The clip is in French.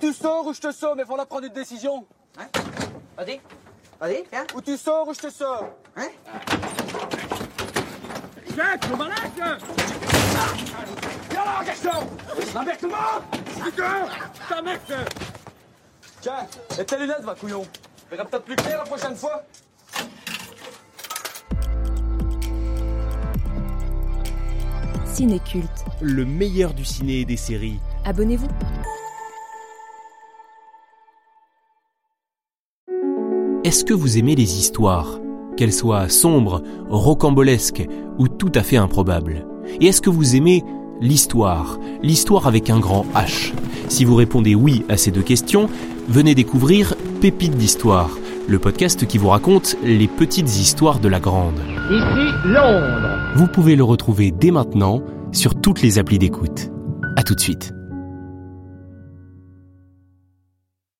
tu sors ou je te sors, mais faut la prendre une décision. Hein Vas-y. Vas-y, viens. Ou tu sors ou je te sors. Hein Jacques, le malade Viens là, garçon L'inversement Putain Ta Tiens, et tes lunettes, va couillon. Verra peut-être plus clair la prochaine fois. Cinéculte. Le meilleur du ciné et des séries. Abonnez-vous. Est-ce que vous aimez les histoires Qu'elles soient sombres, rocambolesques ou tout à fait improbables? Et est-ce que vous aimez l'histoire L'histoire avec un grand H? Si vous répondez oui à ces deux questions, venez découvrir Pépites d'Histoire, le podcast qui vous raconte les petites histoires de la grande. Ici, Londres Vous pouvez le retrouver dès maintenant sur toutes les applis d'écoute. À tout de suite.